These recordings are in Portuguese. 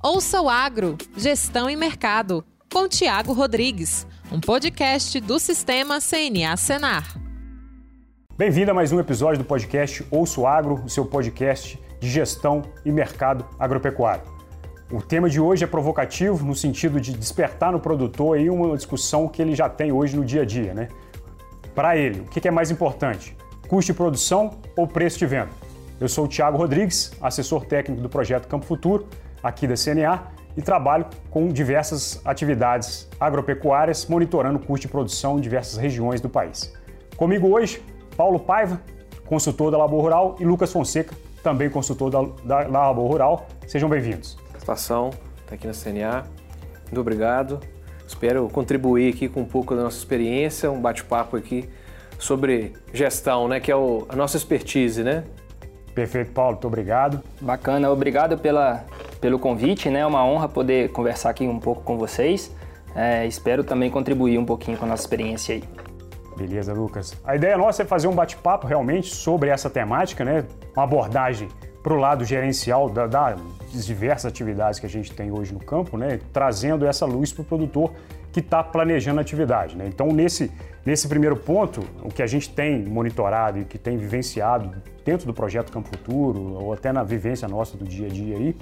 Ouça o Agro, Gestão e Mercado, com Tiago Rodrigues, um podcast do Sistema CNA Senar. Bem-vindo a mais um episódio do podcast Ouça o Agro, o seu podcast de gestão e mercado agropecuário. O tema de hoje é provocativo no sentido de despertar no produtor aí uma discussão que ele já tem hoje no dia a dia, né? Para ele, o que é mais importante? Custo de produção ou preço de venda? Eu sou o Tiago Rodrigues, assessor técnico do projeto Campo Futuro, aqui da CNA, e trabalho com diversas atividades agropecuárias, monitorando o custo de produção em diversas regiões do país. Comigo hoje, Paulo Paiva, consultor da Labor Rural, e Lucas Fonseca, também consultor da, da, da Labor Rural. Sejam bem-vindos. Satisfação estar aqui na CNA. Muito obrigado. Espero contribuir aqui com um pouco da nossa experiência, um bate-papo aqui sobre gestão, né, que é o, a nossa expertise, né? Perfeito, Paulo, muito obrigado. Bacana, obrigado pela, pelo convite, né? É uma honra poder conversar aqui um pouco com vocês. É, espero também contribuir um pouquinho com a nossa experiência aí. Beleza, Lucas. A ideia nossa é fazer um bate-papo realmente sobre essa temática, né? Uma abordagem para o lado gerencial da, das diversas atividades que a gente tem hoje no campo, né? Trazendo essa luz para o produtor que está planejando a atividade. Né? Então, nesse, nesse primeiro ponto, o que a gente tem monitorado e que tem vivenciado dentro do projeto Campo Futuro, ou até na vivência nossa do dia a dia aí,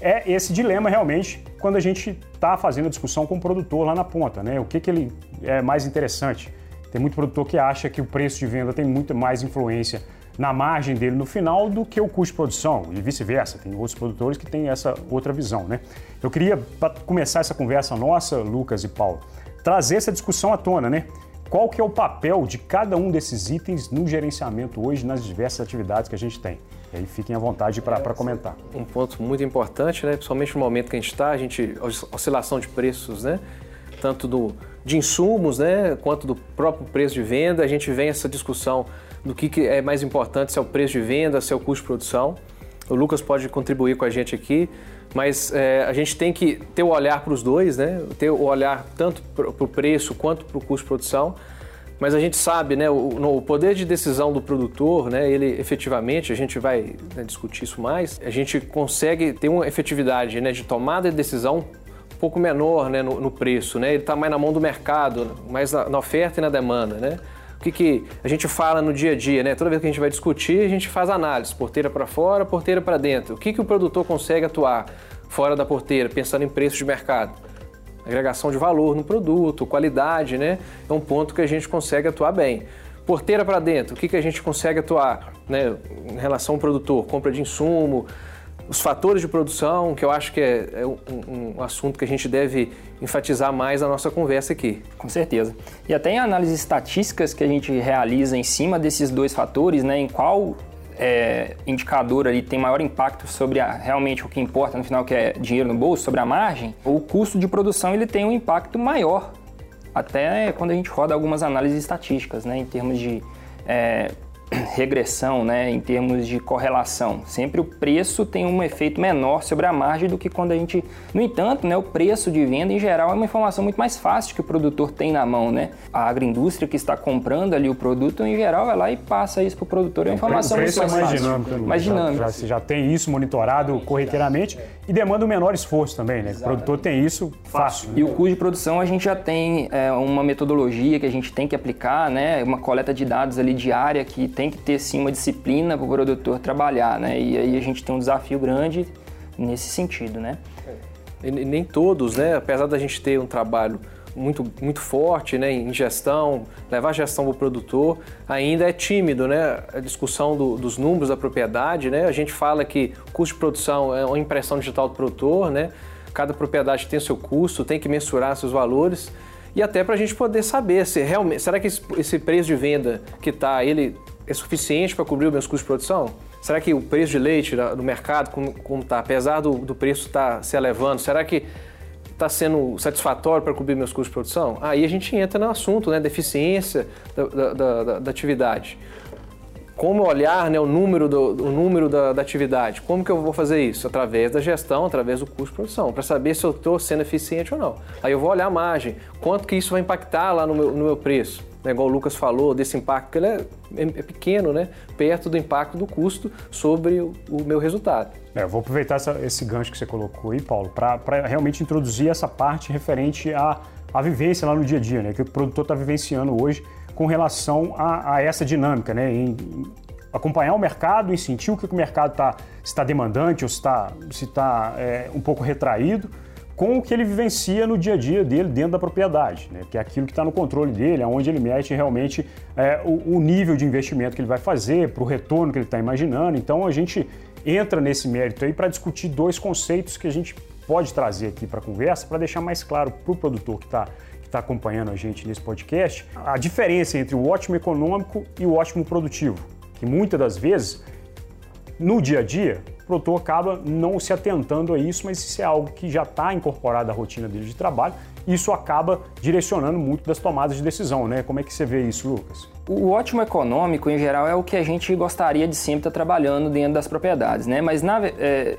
é esse dilema realmente quando a gente está fazendo a discussão com o produtor lá na ponta. Né? O que, que ele é mais interessante? Tem muito produtor que acha que o preço de venda tem muito mais influência na margem dele no final do que o custo de produção e vice-versa. Tem outros produtores que têm essa outra visão, né? Eu queria, para começar essa conversa nossa, Lucas e Paulo, trazer essa discussão à tona, né? Qual que é o papel de cada um desses itens no gerenciamento hoje nas diversas atividades que a gente tem? E aí fiquem à vontade para comentar. Um ponto muito importante, né? principalmente no momento que a gente está, a gente oscilação de preços, né? tanto do, de insumos, né? quanto do próprio preço de venda. A gente vem essa discussão do que, que é mais importante, se é o preço de venda, se é o custo de produção. O Lucas pode contribuir com a gente aqui, mas é, a gente tem que ter o olhar para os dois, né? ter o olhar tanto para o preço quanto para o custo de produção. Mas a gente sabe, né, o, o, poder de decisão do produtor, né, ele efetivamente, a gente vai né, discutir isso mais, a gente consegue ter uma efetividade né, de tomada de decisão um pouco menor né, no, no preço. Né? Ele está mais na mão do mercado, mais na, na oferta e na demanda. Né? que, que a gente fala no dia a dia, né? Toda vez que a gente vai discutir, a gente faz análise, porteira para fora, porteira para dentro. O que, que o produtor consegue atuar fora da porteira, pensando em preço de mercado? Agregação de valor no produto, qualidade, né? É um ponto que a gente consegue atuar bem. Porteira para dentro, o que, que a gente consegue atuar né? em relação ao produtor? Compra de insumo, os fatores de produção, que eu acho que é, é um, um, assunto que a gente deve enfatizar mais na nossa conversa aqui. Com certeza. E até em análises estatísticas que a gente realiza em cima desses dois fatores, né, em qual é, indicador ali tem maior impacto sobre a, realmente o que importa no final, que é dinheiro no bolso, sobre a margem, o custo de produção ele tem um impacto maior, até quando a gente roda algumas análises estatísticas, né, em termos de é, regressão, né, em termos de correlação. Sempre o preço tem um efeito menor sobre a margem do que quando a gente. No entanto, né, o preço de venda em geral é uma informação muito mais fácil que o produtor tem na mão, né? A agroindústria que está comprando ali o produto, em geral, vai lá e passa isso para o produtor. É uma informação o preço muito mais, é mais fácil. dinâmico. Mais dinâmico. Já, já, já, tem isso monitorado corriqueiramente e demanda um menor esforço também, né? O produtor tem isso fácil. E o custo de produção a gente já tem é, uma metodologia que a gente tem que aplicar, né? Uma coleta de dados ali diária que tem que ter sim uma disciplina para o produtor trabalhar, né? E aí a gente tem um desafio grande nesse sentido, né? E nem todos, né? Apesar da gente ter um trabalho muito, muito forte né, em gestão, levar a gestão para o produtor, ainda é tímido, né? A discussão do, dos números da propriedade, né? A gente fala que custo de produção é uma impressão digital do produtor, né? Cada propriedade tem seu custo, tem que mensurar seus valores e até para a gente poder saber se realmente será que esse, esse preço de venda que está ele é suficiente para cobrir os meus custos de produção? Será que o preço de leite no mercado, como está, apesar do, do preço estar tá se elevando, será que está sendo satisfatório para cobrir meus custos de produção? Aí a gente entra no assunto, né, deficiência da, da, da, da atividade. Como olhar né, o número, do, o número da, da, atividade? Como que eu vou fazer isso? Através da gestão, através do custo de produção, para saber se eu estou sendo eficiente ou não. Aí eu vou olhar a margem, quanto que isso vai impactar lá no meu, no meu preço. Né, igual o Lucas falou, desse impacto, que ele é, é, pequeno, né, perto do impacto do custo sobre o, o meu resultado. É, eu vou aproveitar essa, esse gancho que você colocou aí, Paulo, para realmente introduzir essa parte referente à, à vivência lá no dia a dia, né, que o produtor está vivenciando hoje com relação a, a essa dinâmica, né, em, acompanhar o mercado, em sentir o que o mercado está está demandante ou se está se tá, é, um pouco retraído, com o que ele vivencia no dia a dia dele dentro da propriedade, né? que é aquilo que está no controle dele, aonde ele mete realmente é, o, o, nível de investimento que ele vai fazer, para o retorno que ele está imaginando. Então a gente entra nesse mérito aí para discutir dois conceitos que a gente pode trazer aqui para a conversa, para deixar mais claro para o produtor que está está acompanhando a gente nesse podcast, a diferença entre o ótimo econômico e o ótimo produtivo, que muitas das vezes, no dia a dia, o produtor acaba não se atentando a isso, mas isso é algo que já está incorporado à rotina dele de trabalho isso acaba direcionando muito das tomadas de decisão, né? Como é que você vê isso, Lucas? O ótimo econômico, em geral, é o que a gente gostaria de sempre estar trabalhando dentro das propriedades, né? Mas na, é,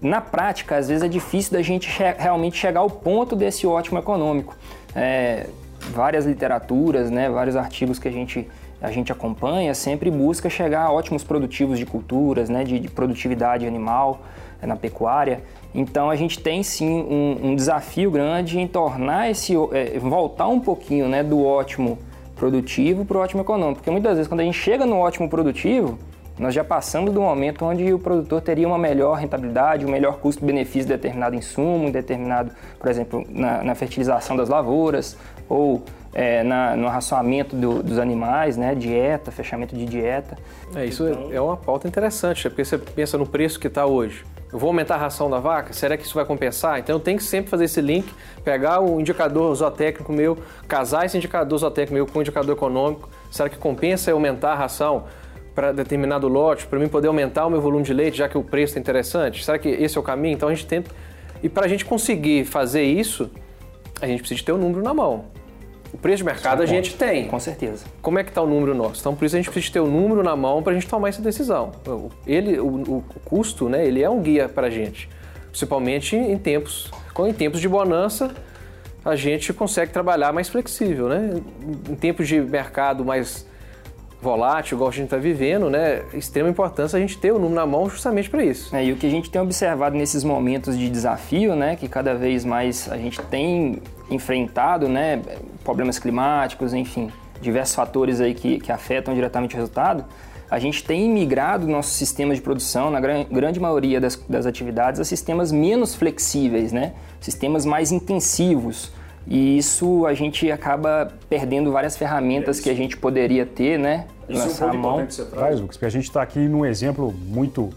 na prática, às vezes é difícil da gente che realmente chegar ao ponto desse ótimo econômico. É, várias literaturas, né, vários artigos que a gente a gente acompanha sempre busca chegar a ótimos produtivos de culturas, né, de, de produtividade animal é, na pecuária. Então a gente tem sim um, um desafio grande em tornar esse é, voltar um pouquinho né, do ótimo produtivo para o ótimo econômico, porque muitas vezes quando a gente chega no ótimo produtivo nós já passamos do momento onde o produtor teria uma melhor rentabilidade, um melhor custo-benefício de determinado insumo, determinado, por exemplo, na, na fertilização das lavouras ou é, na, no raçoamento do, dos animais, né? Dieta, fechamento de dieta. É, isso então... é uma pauta interessante, porque você pensa no preço que está hoje. Eu vou aumentar a ração da vaca? Será que isso vai compensar? Então eu tenho que sempre fazer esse link, pegar o indicador zootécnico meu, casar esse indicador zootécnico meu com o indicador econômico. Será que compensa eu aumentar a ração para determinado lote, para mim poder aumentar o meu volume de leite, já que o preço é interessante? Será que esse é o caminho? Então a gente tenta. E para a gente conseguir fazer isso, a gente precisa ter o um número na mão. O preço de mercado a gente tem. Com certeza. Como é que está o número nosso? Então, por isso a gente precisa ter o número na mão para a gente tomar essa decisão. Ele, o, o, custo, né, ele é um guia para a gente. Principalmente em tempos, em tempos de bonança, a gente consegue trabalhar mais flexível, né? Em tempos de mercado mais volátil, igual a gente está vivendo, né? Extrema importância a gente ter o número na mão justamente para isso. É, e o que a gente tem observado nesses momentos de desafio, né? Que cada vez mais a gente tem enfrentado, né? Problemas climáticos, enfim, diversos fatores aí que, que afetam diretamente o resultado. A gente tem migrado nosso sistema de produção, na grande maioria das, das atividades, a sistemas menos flexíveis, né? Sistemas mais intensivos e isso a gente acaba perdendo várias ferramentas é que a gente poderia ter, né? Isso é um mão. que você traz, Lucas, porque a gente está aqui num exemplo muito,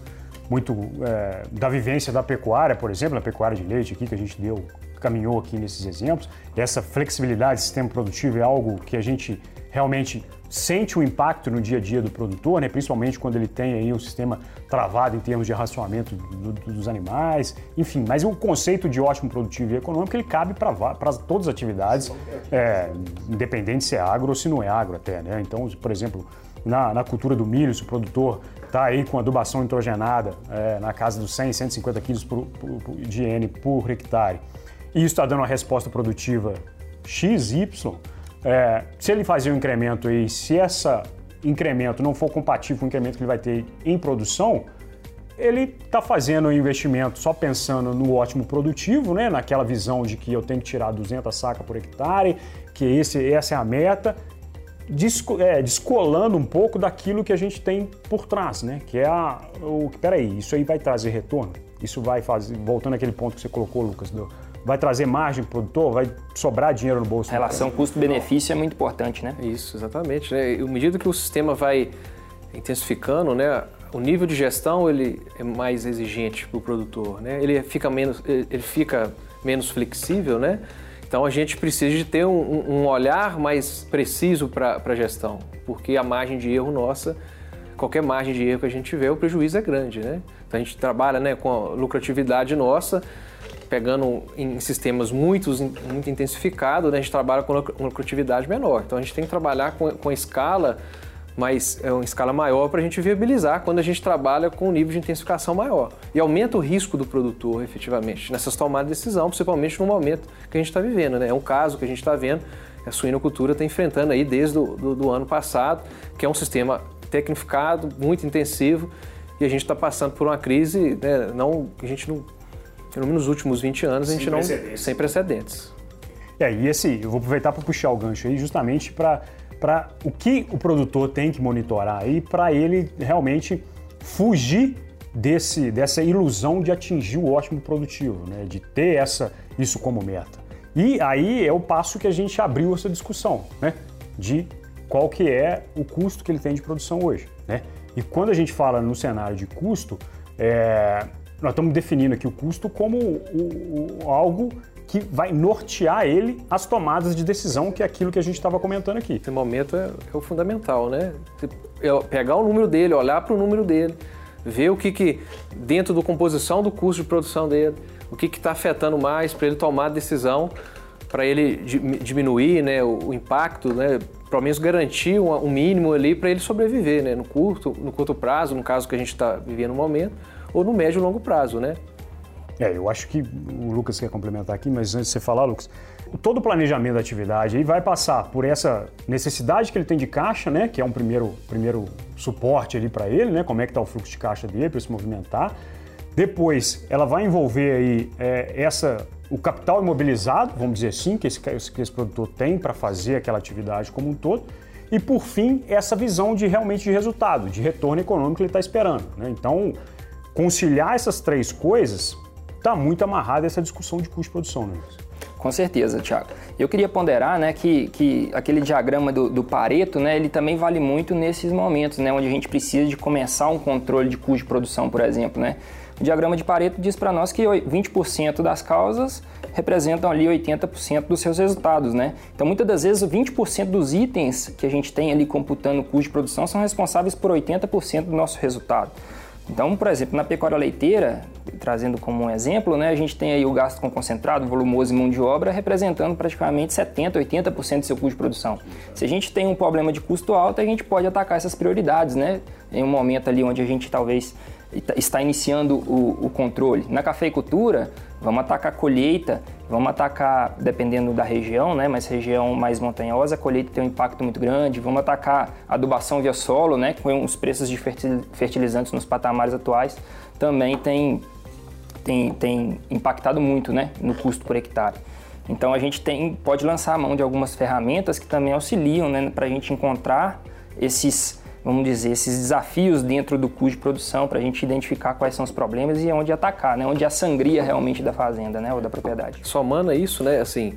muito é, da vivência da pecuária, por exemplo, na pecuária de leite aqui que a gente deu, caminhou aqui nesses exemplos. Essa flexibilidade do sistema produtivo é algo que a gente realmente sente o impacto no dia a dia do produtor, né? principalmente quando ele tem aí um sistema travado em termos de racionamento do, do, dos animais, enfim. Mas o conceito de ótimo produtivo e econômico ele cabe para todas as atividades, é, independente se é agro ou se não é agro até. Né? Então, por exemplo, na, na cultura do milho, se o produtor está aí com adubação nitrogenada é, na casa dos 100, 150 quilos por, por, de N por hectare, e isso está dando uma resposta produtiva XY, é, se ele fazer um incremento aí, se esse incremento não for compatível com o incremento que ele vai ter em produção, ele está fazendo um investimento só pensando no ótimo produtivo, né? naquela visão de que eu tenho que tirar 200 sacas por hectare, que esse, essa é a meta, é, descolando um pouco daquilo que a gente tem por trás, né? que é a, o... Peraí, isso aí vai trazer retorno? Isso vai fazer, voltando àquele ponto que você colocou, Lucas, do, vai trazer margem para o produtor, vai sobrar dinheiro no bolso. A relação custo-benefício é muito importante, né? Isso, exatamente. Né? E à medida que o sistema vai intensificando, né, o nível de gestão ele é mais exigente para o produtor, né? Ele fica menos, ele fica menos flexível, né? Então a gente precisa de ter um, um olhar mais preciso para a gestão, porque a margem de erro nossa, qualquer margem de erro que a gente tiver, o prejuízo é grande, né? Então a gente trabalha né, com a lucratividade nossa, pegando em sistemas muito, muito intensificados, né, a gente trabalha com lucratividade menor. Então a gente tem que trabalhar com, com escala mas é uma escala maior para a gente viabilizar quando a gente trabalha com um nível de intensificação maior. E aumenta o risco do produtor, efetivamente, nessas tomadas de decisão, principalmente no momento que a gente está vivendo. Né? É um caso que a gente está vendo a suinocultura está enfrentando aí desde o do ano passado, que é um sistema tecnificado, muito intensivo, e a gente está passando por uma crise, né, não, a gente não, pelo menos nos últimos 20 anos, a gente sem não precedentes. sem precedentes. É, e esse, eu vou aproveitar para puxar o gancho aí, justamente para para o que o produtor tem que monitorar aí para ele realmente fugir desse, dessa ilusão de atingir o ótimo produtivo, né? de ter essa, isso como meta. E aí é o passo que a gente abriu essa discussão, né? de qual que é o custo que ele tem de produção hoje. Né? E quando a gente fala no cenário de custo, é, nós estamos definindo aqui o custo como o, o, algo que vai nortear ele as tomadas de decisão, que é aquilo que a gente estava comentando aqui. Esse momento é, é o fundamental, né? É pegar o número dele, olhar para o número dele, ver o que, que dentro da composição do custo de produção dele, o que está afetando mais para ele tomar a decisão, para ele diminuir né, o, o impacto, né, pelo menos garantir um, um mínimo ali para ele sobreviver né, no, curto, no curto prazo, no caso que a gente está vivendo no momento, ou no médio e longo prazo. Né? É, eu acho que o Lucas quer complementar aqui, mas antes de você falar, Lucas, todo o planejamento da atividade aí vai passar por essa necessidade que ele tem de caixa, né, que é um primeiro, primeiro suporte ali para ele, né, como é que está o fluxo de caixa dele para se movimentar. Depois, ela vai envolver aí é, essa o capital imobilizado, vamos dizer assim, que esse, que esse produtor tem para fazer aquela atividade como um todo. E por fim, essa visão de realmente de resultado, de retorno econômico que ele está esperando. Né? Então, conciliar essas três coisas está muito amarrado a essa discussão de custo de produção, né? Com certeza, Thiago. Eu queria ponderar né, que, que aquele diagrama do, do, Pareto, né, ele também vale muito nesses momentos, né, onde a gente precisa de começar um controle de custo de produção, por exemplo. Né? O diagrama de Pareto diz para nós que 20% das causas representam ali 80% dos seus resultados, né? Então, muitas das vezes, 20% dos itens que a gente tem ali computando o custo de produção são responsáveis por 80% do nosso resultado. Então, por exemplo, na pecuária leiteira, trazendo como um exemplo, né, a gente tem aí o gasto com concentrado, volumoso e mão de obra representando praticamente 70%, 80% do seu custo de produção. Se a gente tem um problema de custo alto, a gente pode atacar essas prioridades, né? Em um momento ali onde a gente talvez está iniciando o, o controle. Na cafeicultura, vamos atacar a colheita, vamos atacar, dependendo da região, né, mas região mais montanhosa, a colheita tem um impacto muito grande, vamos atacar adubação via solo, né, com os preços de fertilizantes nos patamares atuais, também tem, tem, tem impactado muito né, no custo por hectare. Então a gente tem, pode lançar a mão de algumas ferramentas que também auxiliam né, para a gente encontrar esses vamos dizer, esses desafios dentro do custo de produção para a gente identificar quais são os problemas e onde atacar, né? Onde a sangria realmente da fazenda, né? Ou da propriedade. Somando isso, né? Assim,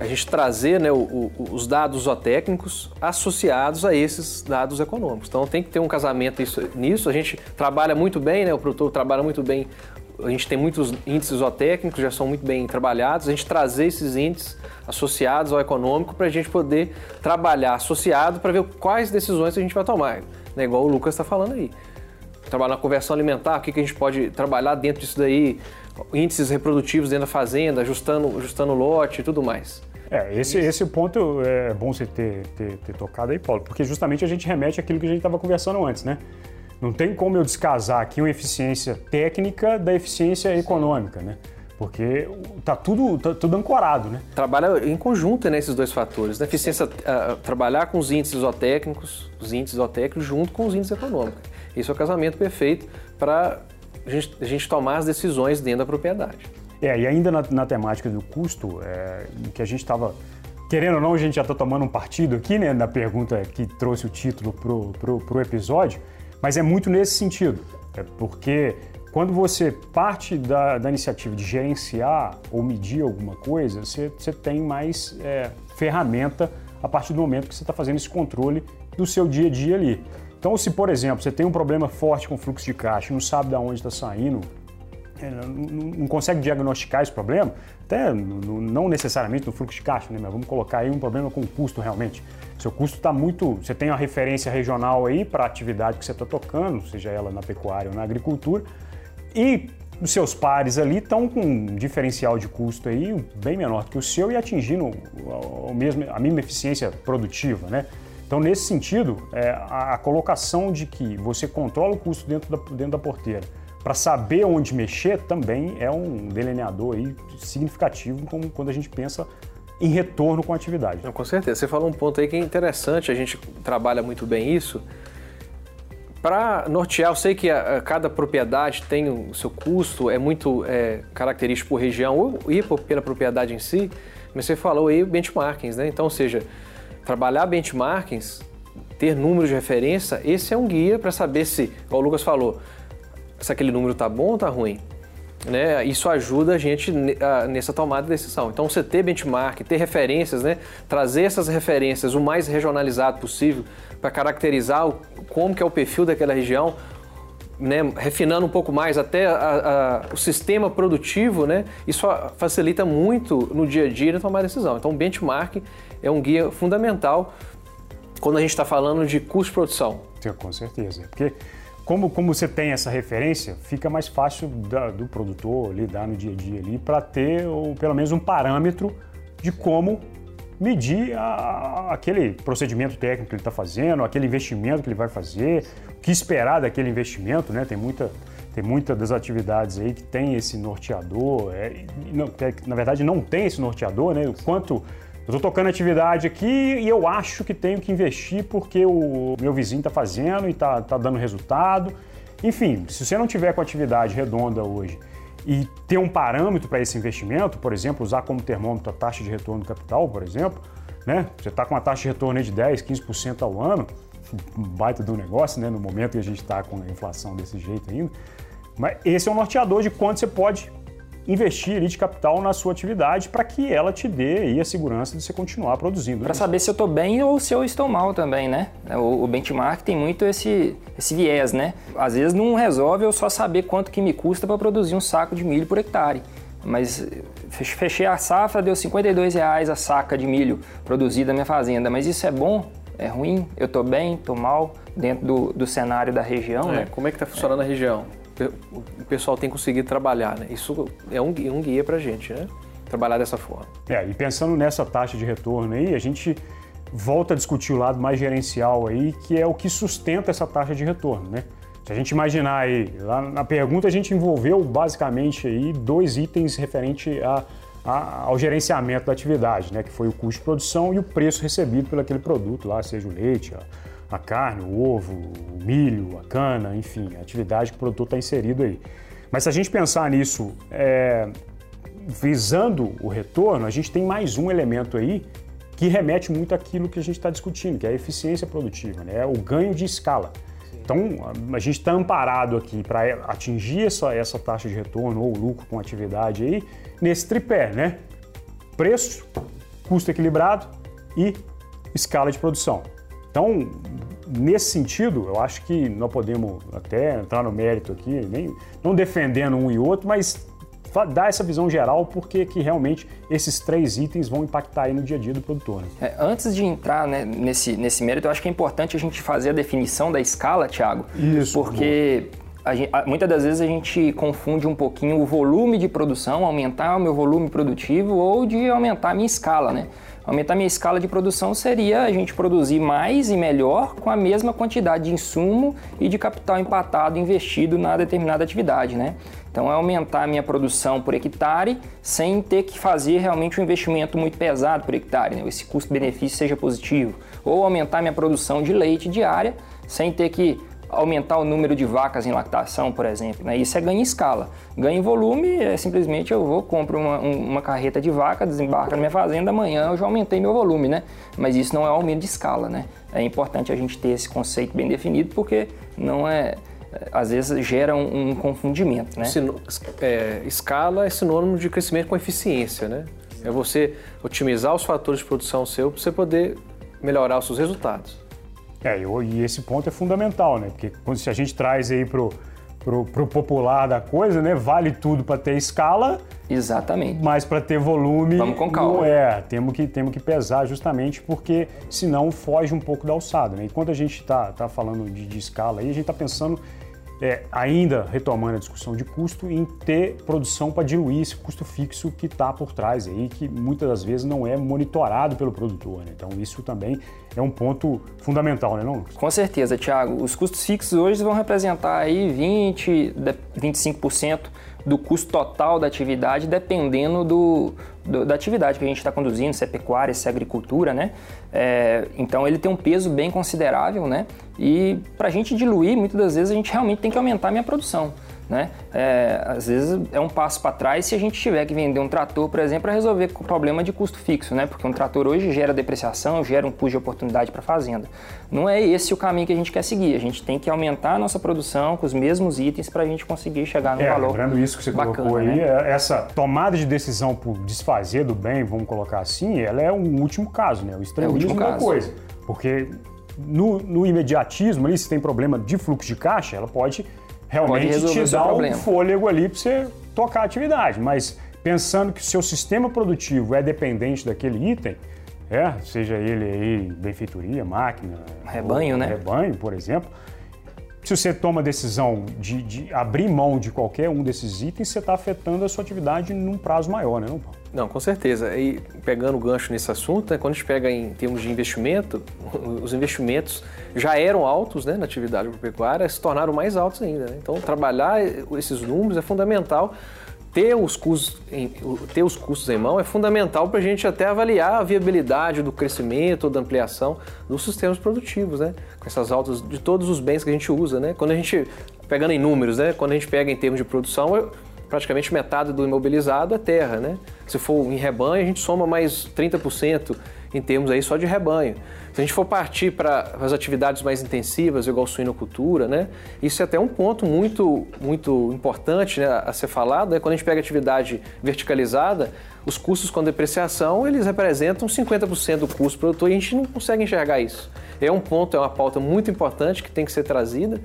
a gente trazer né, o, o, os dados zootécnicos associados a esses dados econômicos. Então tem que ter um casamento isso, nisso. A gente trabalha muito bem, né, o produtor trabalha muito bem. A gente tem muitos índices zootécnicos, já são muito bem trabalhados. A gente trazer esses índices associados ao econômico para a gente poder trabalhar associado para ver quais decisões a gente vai tomar. Né? Igual o Lucas está falando aí. Trabalhar na conversão alimentar, o que, que a gente pode trabalhar dentro disso daí, índices reprodutivos dentro da fazenda, ajustando, ajustando o lote e tudo mais. É, esse, esse ponto é bom você ter, ter, ter tocado aí, Paulo, porque justamente a gente remete àquilo que a gente estava conversando antes, né? Não tem como eu descasar aqui uma eficiência técnica da eficiência econômica, né? Porque tá tudo, tá tudo ancorado, né? Trabalha em conjunto nesses né, dois fatores. Né? Eficiência, uh, trabalhar com os índices zootécnicos, os índices zootécnicos junto com os índices econômicos. Isso é o casamento perfeito para a gente, a gente, tomar as decisões dentro da propriedade. É, e ainda na, na temática do custo, é, que a gente estava querendo ou não, a gente já está tomando um partido aqui, né, na pergunta que trouxe o título para o episódio, mas é muito nesse sentido. É porque quando você parte da, da, iniciativa de gerenciar ou medir alguma coisa, você, você tem mais é, ferramenta a partir do momento que você está fazendo esse controle do seu dia a dia ali. Então, se por exemplo você tem um problema forte com fluxo de caixa, não sabe de onde está saindo, não, não, consegue diagnosticar esse problema, até não necessariamente no fluxo de caixa, né, mas vamos colocar aí um problema com o custo realmente. Seu custo está muito. Você tem uma referência regional aí para a atividade que você está tocando, seja ela na pecuária ou na agricultura e os seus pares ali estão com um diferencial de custo aí bem menor do que o seu e atingindo o mesmo, a mesma eficiência produtiva, né? Então, nesse sentido, é, a, a, colocação de que você controla o custo dentro da, dentro da porteira para saber onde mexer também é um delineador aí significativo quando a gente pensa em retorno com a atividade. Não, com certeza. Você falou um ponto aí que é interessante, a gente trabalha muito bem isso. Para nortear, eu sei que a, a, cada propriedade tem o seu custo, é muito é, característico por região ou e pela propriedade em si, mas você falou aí benchmarkings, né? Então, ou seja, trabalhar benchmarkings, ter números de referência, esse é um guia para saber se, como o Lucas falou, se aquele número está bom ou está ruim. Né? Isso ajuda a gente nessa tomada de decisão. Então, você ter benchmark, ter referências, né? trazer essas referências o mais regionalizado possível para caracterizar o, como que é o perfil daquela região, né? refinando um pouco mais até a, a, o sistema produtivo, né? isso facilita muito no dia a dia na tomar decisão. Então, o benchmark é um guia fundamental quando a gente está falando de custo de produção. Com certeza, porque como, como você tem essa referência, fica mais fácil da, do produtor lidar no dia a dia ali para ter ou, pelo menos um parâmetro de como medir a, aquele procedimento técnico que ele está fazendo, aquele investimento que ele vai fazer, o que esperar daquele investimento, né? Tem muita, tem muita das atividades aí que tem esse norteador, é, não, é, na verdade não tem esse norteador, né? O quanto eu estou tocando atividade aqui e eu acho que tenho que investir porque o meu vizinho está fazendo e está tá dando resultado. Enfim, se você não tiver com atividade redonda hoje e ter um parâmetro para esse investimento, por exemplo, usar como termômetro a taxa de retorno do capital, por exemplo, né? Você está com uma taxa de retorno de 10, 15% ao ano, baita do negócio, né? No momento que a gente está com a inflação desse jeito ainda. Mas esse é um norteador de quanto você pode investir ali de capital na sua atividade para que ela te dê aí a segurança de você continuar produzindo. Para saber se eu estou bem ou se eu estou mal também, né? O, o, benchmark tem muito esse, esse viés, né? Às vezes não resolve eu só saber quanto que me custa para produzir um saco de milho por hectare. Mas fechei a safra, deu 52 reais a saca de milho produzida na minha fazenda. Mas isso é bom? É ruim? Eu estou bem? Estou mal? Dentro do, do cenário da região, é, né? Como é que está funcionando é. a região? O pessoal tem conseguido trabalhar. Né? Isso é um, um guia para a gente, né? trabalhar dessa forma. É, e pensando nessa taxa de retorno aí, a gente volta a discutir o lado mais gerencial aí, que é o que sustenta essa taxa de retorno, né? Se a gente imaginar aí, lá na pergunta a gente envolveu basicamente aí dois itens referente a, a, ao gerenciamento da atividade, né? Que foi o custo de produção e o preço recebido pelo aquele produto lá, seja o leite, a, a carne, o ovo, o milho, a cana, enfim, a atividade que o produtor está inserido aí. Mas se a gente pensar nisso é, visando o retorno, a gente tem mais um elemento aí que remete muito àquilo que a gente está discutindo, que é a eficiência produtiva, né? é o ganho de escala. Então, a gente está amparado aqui para atingir essa, essa taxa de retorno ou lucro com atividade aí, nesse tripé, né? Preço, custo equilibrado e escala de produção. Então, nesse sentido, eu acho que nós podemos até entrar no mérito aqui, nem, não defendendo um e outro, mas dar essa visão geral porque que realmente esses três itens vão impactar no dia a dia do produtor. Né? É, antes de entrar né, nesse, nesse mérito, eu acho que é importante a gente fazer a definição da escala, Thiago. Isso. Porque gente, muitas das vezes a gente confunde um pouquinho o volume de produção, aumentar o meu volume produtivo ou de aumentar a minha escala, né? Aumentar minha escala de produção seria a gente produzir mais e melhor com a mesma quantidade de insumo e de capital empatado investido na determinada atividade, né? Então é aumentar a minha produção por hectare sem ter que fazer realmente um investimento muito pesado por hectare, né? esse custo-benefício seja positivo. Ou aumentar minha produção de leite diária sem ter que aumentar o número de vacas em lactação, por exemplo. Né? Isso é ganho em escala. Ganho em volume é simplesmente eu vou, compro uma, uma carreta de vaca, desembarca na minha fazenda, amanhã eu já aumentei meu volume, né? Mas isso não é aumento de escala, né? É importante a gente ter esse conceito bem definido porque não é às vezes gera um, um confundimento, né? Sino, é, escala é sinônimo de crescimento com eficiência, né? É você otimizar os fatores de produção seu para você poder melhorar os seus resultados. É, e esse ponto é fundamental, né? Porque quando se a gente traz aí pro, pro, pro popular da coisa, né? Vale tudo para ter escala. Exatamente. Mas para ter volume. Vamos com calma. É, temos que, temos que pesar justamente porque senão foge um pouco da alçada, né? E quando a gente está tá falando de, de escala aí, a gente está pensando é, ainda retomando a discussão de custo, em ter produção para diluir esse custo fixo que está por trás aí, que muitas das vezes não é monitorado pelo produtor. Né? Então isso também é um ponto fundamental, né, não? Com certeza, Thiago. Os custos fixos hoje vão representar aí 20, 25% do custo total da atividade dependendo do, do da atividade que a gente está conduzindo, se é pecuária, se é agricultura, né? É, então ele tem um peso bem considerável, né? E para a gente diluir, muitas das vezes a gente realmente tem que aumentar a minha produção. Né? É, às vezes é um passo para trás se a gente tiver que vender um trator, por exemplo, para resolver o problema de custo fixo, né? porque um trator hoje gera depreciação, gera um custo de oportunidade para a fazenda. Não é esse o caminho que a gente quer seguir. A gente tem que aumentar a nossa produção com os mesmos itens para a gente conseguir chegar no é, valor. Lembrando isso que você bacana, colocou aí, né? É, essa tomada de decisão por desfazer do bem, vamos colocar assim, ela é um último caso, né? o extremismo é o da coisa. Porque no, no imediatismo ali, se tem problema de fluxo de caixa, ela pode realmente te dá um fôlego ali para você tocar a atividade. Mas pensando que o seu sistema produtivo é dependente daquele item, é, seja ele aí benfeitoria, máquina, rebanho, né? Rebanho, por exemplo. Se você toma a decisão de, de, abrir mão de qualquer um desses itens, você está afetando a sua atividade num prazo maior, né, Paulo? Não, com certeza. E pegando o gancho nesse assunto, né, quando a gente pega em termos de investimento, os investimentos já eram altos né, na atividade agropecuária, se tornaram mais altos ainda. Né? Então, trabalhar esses números é fundamental. Ter os, custos em, ter os custos em mão é fundamental para a gente até avaliar a viabilidade do crescimento ou da ampliação dos sistemas produtivos, né? Com essas altas de todos os bens que a gente usa, né? Quando a gente, pegando em números, né? Quando a gente pega em termos de produção, praticamente metade do imobilizado é terra, né? Se for em rebanho, a gente soma mais 30% em termos aí só de rebanho. Se a gente for partir para as atividades mais intensivas, igual suinocultura, né? Isso é até um ponto muito, muito importante né, a ser falado. Né? Quando a gente pega atividade verticalizada, os custos com depreciação, eles representam 50% do custo produtor e a gente não consegue enxergar isso. É um ponto, é uma pauta muito importante que tem que ser trazida,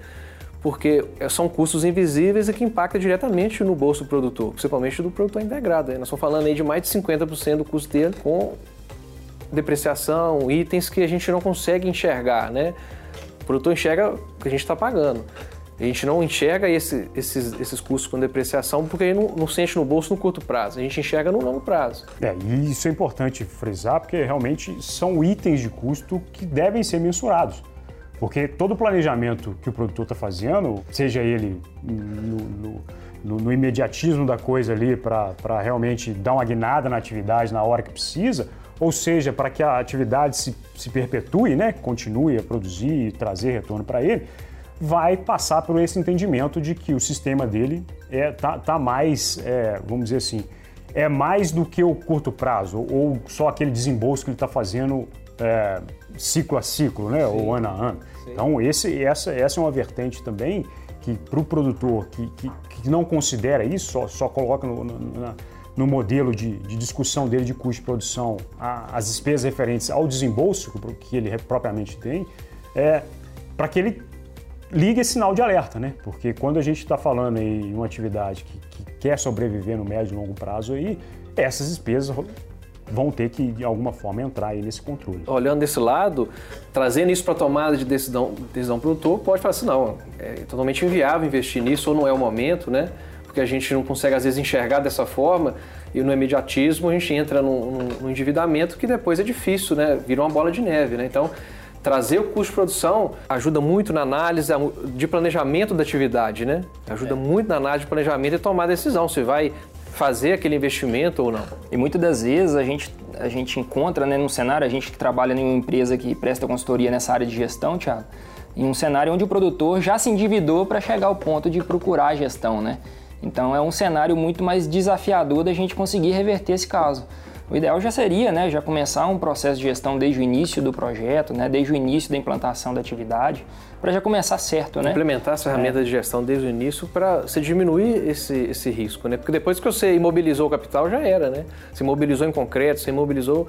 porque são custos invisíveis e que impactam diretamente no bolso do produtor, principalmente do produtor integrado. Nós estamos falando aí de mais de 50% do custo dele com depreciação, itens que a gente não consegue enxergar, né? O produtor enxerga o que a gente está pagando. A gente não enxerga esse, esses, esses custos com depreciação porque não, não sente no bolso no curto prazo, a gente enxerga no longo prazo. É, e isso é importante frisar porque realmente são itens de custo que devem ser mensurados. Porque todo planejamento que o produtor está fazendo, seja ele no, no, no imediatismo da coisa ali para realmente dar uma guinada na atividade na hora que precisa, ou seja, para que a atividade se, se perpetue, né, continue a produzir e trazer retorno para ele, vai passar por esse entendimento de que o sistema dele é tá, tá mais, é, vamos dizer assim, é mais do que o curto prazo ou só aquele desembolso que ele está fazendo é, ciclo a ciclo, né? Sim. ou ano a ano. Sim. Então, esse, essa, essa é uma vertente também que para o produtor que, que, que, não considera isso, só, só coloca no, no, no modelo de, de, discussão dele de custo de produção a, as despesas referentes ao desembolso que ele propriamente tem, é para que ele ligue esse sinal de alerta, né? Porque quando a gente está falando em uma atividade que, que, quer sobreviver no médio e longo prazo aí, essas despesas vão ter que, de alguma forma, entrar aí nesse controle. Olhando desse lado, trazendo isso para a tomada de decisão, decisão produtor, pode falar assim, não, é totalmente inviável investir nisso ou não é o momento, né? Porque a gente não consegue, às vezes, enxergar dessa forma e no imediatismo a gente entra num, num endividamento que depois é difícil, né? Vira uma bola de neve, né? Então, trazer o custo de produção ajuda muito na análise de planejamento da atividade, né? Ajuda é. muito na análise de planejamento e tomar decisão. Você vai fazer aquele investimento ou não? E muitas das vezes a gente, a gente encontra né, num cenário, a gente que trabalha em uma empresa que presta consultoria nessa área de gestão, Thiago, em um cenário onde o produtor já se endividou para chegar ao ponto de procurar a gestão, né? Então é um cenário muito mais desafiador da gente conseguir reverter esse caso. O ideal já seria, né, já começar um processo de gestão desde o início do projeto, né, desde o início da implantação da atividade, para já começar certo, né? Implementar essa ferramenta é. de gestão desde o início para você diminuir esse, esse risco, né? Porque depois que você imobilizou o capital já era, né? Você imobilizou em concreto, você imobilizou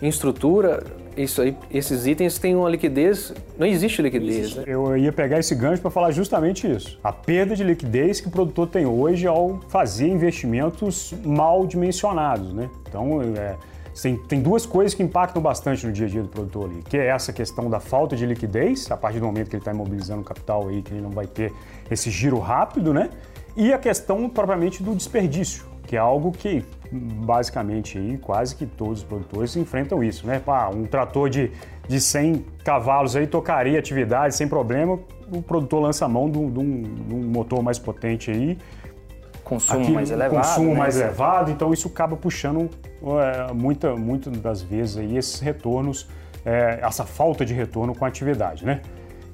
em estrutura, isso aí, esses itens têm uma liquidez, não existe liquidez. Né? Eu ia pegar esse gancho para falar justamente isso. A perda de liquidez que o produtor tem hoje ao fazer investimentos mal dimensionados, né? Então, é, tem, tem, duas coisas que impactam bastante no dia a dia do produtor ali, que é essa questão da falta de liquidez, a partir do momento que ele está imobilizando o capital aí, que ele não vai ter esse giro rápido, né? E a questão propriamente do desperdício, que é algo que basicamente aí quase que todos os produtores enfrentam isso, né? Pá, um trator de, de 100 cavalos aí tocaria atividade sem problema, o produtor lança a mão de um, de um motor mais potente aí consumo aqui, mais elevado. Consumo né? mais elevado, então isso acaba puxando é, muita, muitas das vezes aí esses retornos, é, essa falta de retorno com a atividade, né?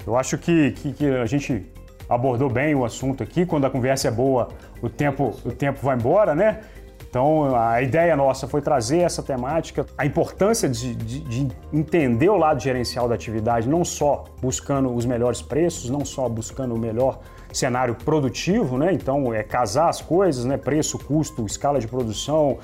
Eu acho que, que, que, a gente abordou bem o assunto aqui. Quando a conversa é boa, o tempo, o tempo vai embora, né? Então, a ideia nossa foi trazer essa temática, a importância de, de, de, entender o lado gerencial da atividade, não só buscando os melhores preços, não só buscando o melhor cenário produtivo, né? Então, é casar as coisas, né? Preço, custo, escala de produção,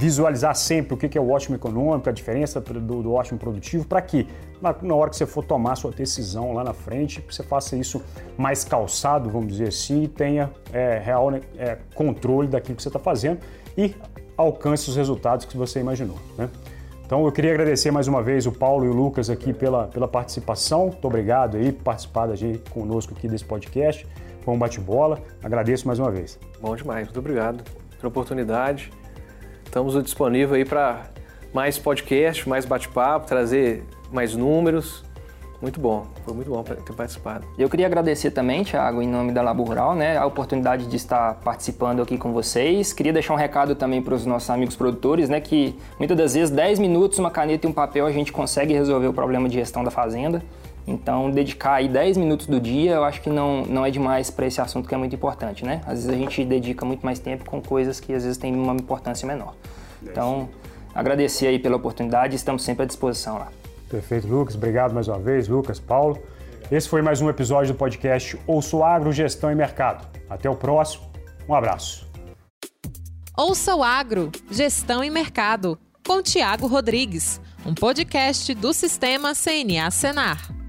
visualizar sempre o que é o ótimo econômico, a diferença do, do ótimo produtivo, para que na, na, hora que você for tomar sua decisão lá na frente, você faça isso mais calçado, vamos dizer assim, e tenha é, real né, é, controle daquilo que você está fazendo e alcance os resultados que você imaginou. Né? Então eu queria agradecer mais uma vez o Paulo e o Lucas aqui pela, pela participação. Muito obrigado aí por participar da gente conosco aqui desse podcast. Foi um bate-bola. Agradeço mais uma vez. Bom demais, muito obrigado pela oportunidade. Estamos disponíveis aí para mais podcast, mais bate-papo, trazer mais números. Muito bom, foi muito bom ter participado. Eu queria agradecer também, Thiago, em nome da Labo Rural, né, a oportunidade de estar participando aqui com vocês. Queria deixar um recado também para os nossos amigos produtores, né, que muitas das vezes 10 minutos, uma caneta e um papel a gente consegue resolver o problema de gestão da fazenda. Então, dedicar aí 10 minutos do dia, eu acho que não, não é demais para esse assunto que é muito importante, né? Às vezes a gente dedica muito mais tempo com coisas que às vezes têm uma importância menor. Então, agradecer aí pela oportunidade, estamos sempre à disposição lá. Perfeito, Lucas. Obrigado mais uma vez, Lucas, Paulo. Esse foi mais um episódio do podcast Ouço Agro, Gestão e Mercado. Até o próximo. Um abraço. Ouça o Agro, Gestão e Mercado, com Tiago Rodrigues, um podcast do Sistema CNA Senar.